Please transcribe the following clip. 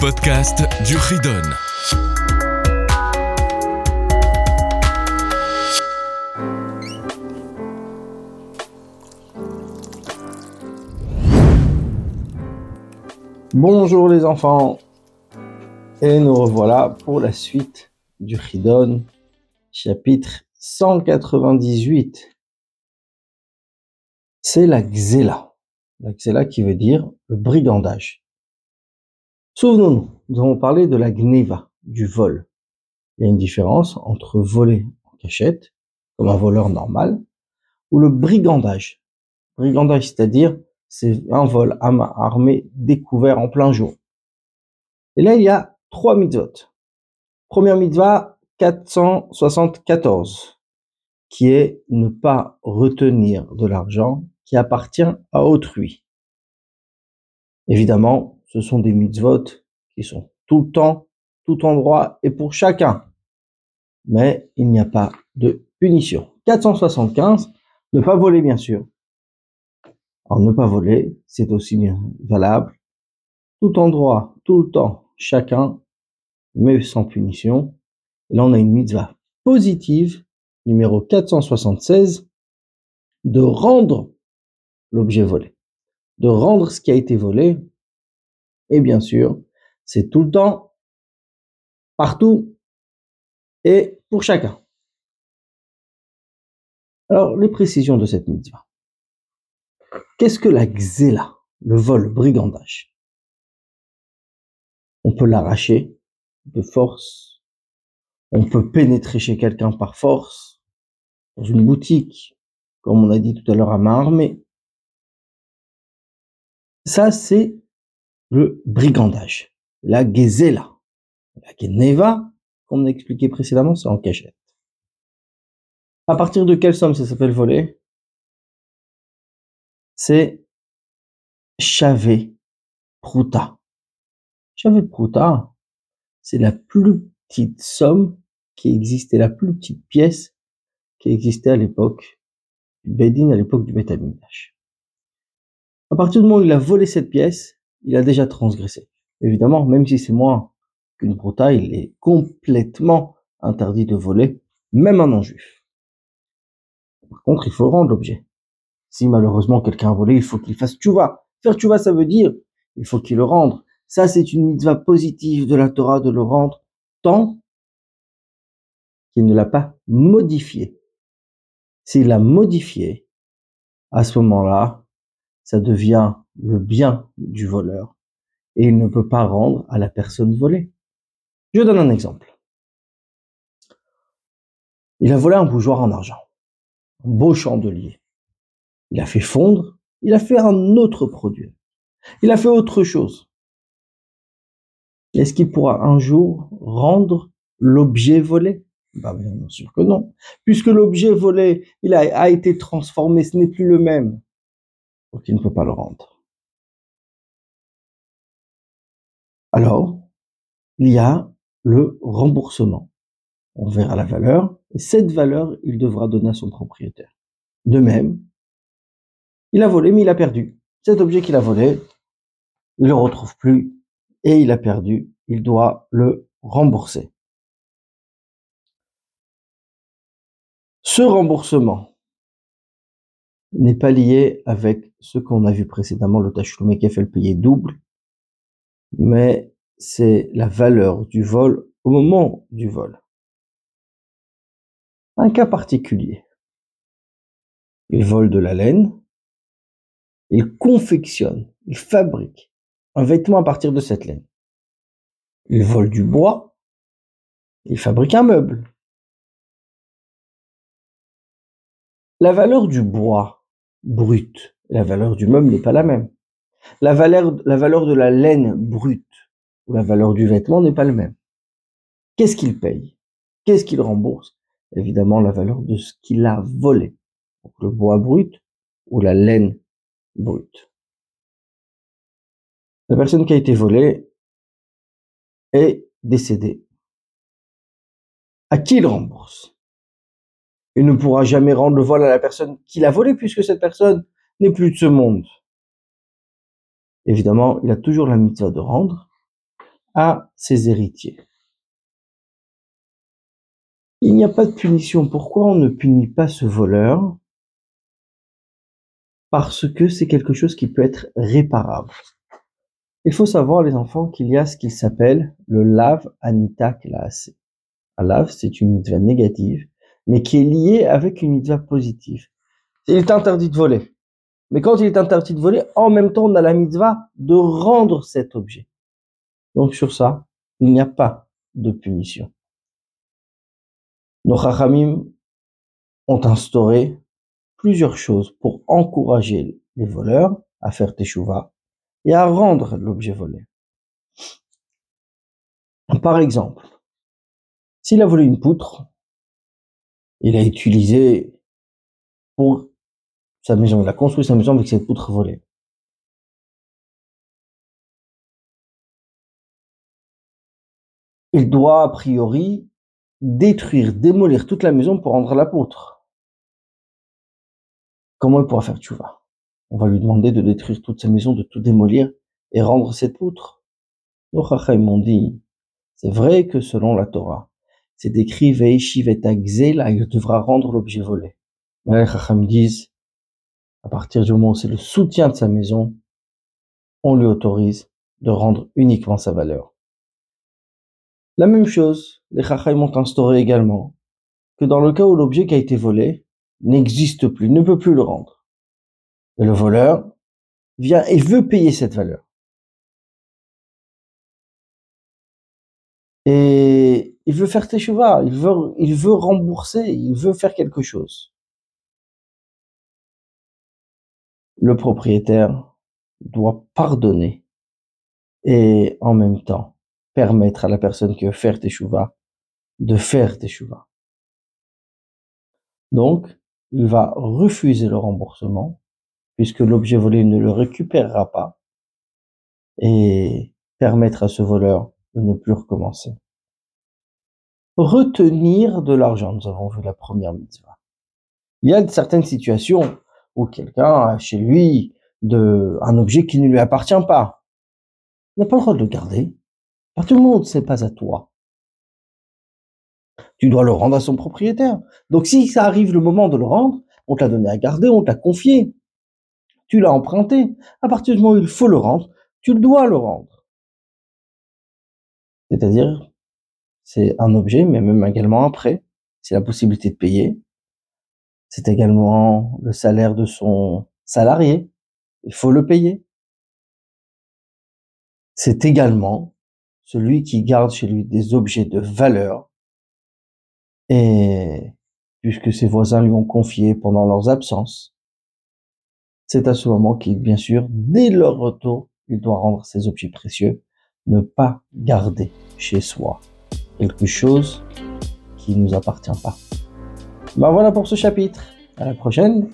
podcast du Ridon. Bonjour les enfants, et nous revoilà pour la suite du Ridon, chapitre 198. C'est la Xéla. La Xéla qui veut dire le brigandage. Souvenons-nous, nous avons parlé de la Gneva, du vol. Il y a une différence entre voler en cachette, comme un voleur normal, ou le brigandage. Brigandage, c'est-à-dire, c'est un vol à main armée découvert en plein jour. Et là, il y a trois mitzvot. Première mitzvah, 474, qui est ne pas retenir de l'argent qui appartient à autrui. Évidemment, ce sont des mitzvot qui sont tout le temps, tout endroit et pour chacun. Mais il n'y a pas de punition. 475, ne pas voler bien sûr. Alors ne pas voler, c'est aussi bien valable. Tout endroit, tout le temps, chacun, mais sans punition. là, on a une mitzvah positive, numéro 476, de rendre l'objet volé. De rendre ce qui a été volé. Et bien sûr, c'est tout le temps, partout et pour chacun. Alors, les précisions de cette mitzvah. Qu'est-ce que la xéla, le vol, le brigandage? On peut l'arracher de force. On peut pénétrer chez quelqu'un par force, dans une boutique, comme on a dit tout à l'heure à main armée. Ça, c'est le brigandage. La gezela. La geneva, comme on a expliqué précédemment, c'est en cachette. À partir de quelle somme ça s'appelle voler C'est chavé pruta. Chavé pruta, c'est la plus petite somme qui existait, la plus petite pièce qui existait à l'époque du Bedin, à l'époque du Betamigdash. À partir du moment où il a volé cette pièce, il a déjà transgressé. Évidemment, même si c'est moins qu'une pruta, il est complètement interdit de voler, même un non-juif. Par contre, il faut rendre l'objet. Si malheureusement quelqu'un a volé, il faut qu'il fasse tchouva. Faire tchouva, ça veut dire, il faut qu'il le rende. Ça, c'est une mitzvah positive de la Torah de le rendre tant qu'il ne l'a pas modifié. S'il l'a modifié, à ce moment-là, ça devient le bien du voleur et il ne peut pas rendre à la personne volée. Je donne un exemple. Il a volé un bougeoir en argent, un beau chandelier. Il a fait fondre, il a fait un autre produit. Il a fait autre chose. Est-ce qu'il pourra un jour rendre l'objet volé? Bah, Bien sûr que non. Puisque l'objet volé, il a, été transformé, ce n'est plus le même. Donc il ne peut pas le rendre. Alors, il y a le remboursement. On verra la valeur, et cette valeur, il devra donner à son propriétaire. De même, il a volé, mais il a perdu. Cet objet qu'il a volé, il le retrouve plus, et il a perdu, il doit le rembourser. Ce remboursement n'est pas lié avec ce qu'on a vu précédemment, le Tachloumé qui a fait le payer double, mais c'est la valeur du vol au moment du vol. Un cas particulier. Il vole de la laine, il confectionne, il fabrique un vêtement à partir de cette laine. Il vole du bois, il fabrique un meuble. La valeur du bois brut la valeur du meuble n'est pas la même. La valeur, la valeur de la laine brute ou la valeur du vêtement n'est pas la même. Qu'est-ce qu'il paye? Qu'est-ce qu'il rembourse? Évidemment, la valeur de ce qu'il a volé. le bois brut ou la laine brute. La personne qui a été volée est décédée. À qui il rembourse? Il ne pourra jamais rendre le vol à la personne qui l'a volé puisque cette personne n'est plus de ce monde. Évidemment, il a toujours la mitzvah de rendre à ses héritiers. Il n'y a pas de punition. Pourquoi on ne punit pas ce voleur? Parce que c'est quelque chose qui peut être réparable. Il faut savoir, les enfants, qu'il y a ce qu'il s'appelle le lave anita classe. Un lave, c'est une mitzvah négative, mais qui est liée avec une mitzvah positive. Il est interdit de voler. Mais quand il est interdit de voler, en même temps, on a la mitzvah de rendre cet objet. Donc sur ça, il n'y a pas de punition. Nos chachamim ont instauré plusieurs choses pour encourager les voleurs à faire teshuva et à rendre l'objet volé. Par exemple, s'il a volé une poutre, il a utilisé pour sa maison, il a construit sa maison avec cette poutre volée. Il doit a priori détruire, démolir toute la maison pour rendre la poutre. Comment il pourra faire vas On va lui demander de détruire toute sa maison, de tout démolir et rendre cette poutre. Nos Chacham m'ont dit, c'est vrai que selon la Torah, c'est décrit Veishiv et il devra rendre l'objet volé. Mais les Chacham disent, à partir du moment où c'est le soutien de sa maison, on lui autorise de rendre uniquement sa valeur. La même chose, les Chacham ont instauré également que dans le cas où l'objet qui a été volé n'existe plus, ne peut plus le rendre, et le voleur vient et veut payer cette valeur. Et il veut faire teshuva, il il veut rembourser, il veut faire quelque chose. Le propriétaire doit pardonner et en même temps permettre à la personne qui veut faire teshuva de faire teshuva. Donc, il va refuser le remboursement puisque l'objet volé ne le récupérera pas et permettre à ce voleur de ne plus recommencer. Retenir de l'argent, nous avons vu la première mitzvah. Il y a certaines situations où quelqu'un a chez lui de, un objet qui ne lui appartient pas. Il n'a pas le droit de le garder. Tout le monde, c'est pas à toi. Tu dois le rendre à son propriétaire. Donc si ça arrive le moment de le rendre, on t'a donné à garder, on t'a confié. Tu l'as emprunté. À partir du moment où il faut le rendre, tu dois le rendre. C'est-à-dire, c'est un objet, mais même également un prêt. C'est la possibilité de payer. C'est également le salaire de son salarié. Il faut le payer. C'est également celui qui garde chez lui des objets de valeur, et puisque ses voisins lui ont confié pendant leurs absences, c'est à ce moment qu'il, bien sûr, dès leur retour, il doit rendre ses objets précieux, ne pas garder chez soi quelque chose qui ne nous appartient pas. Ben voilà pour ce chapitre. À la prochaine.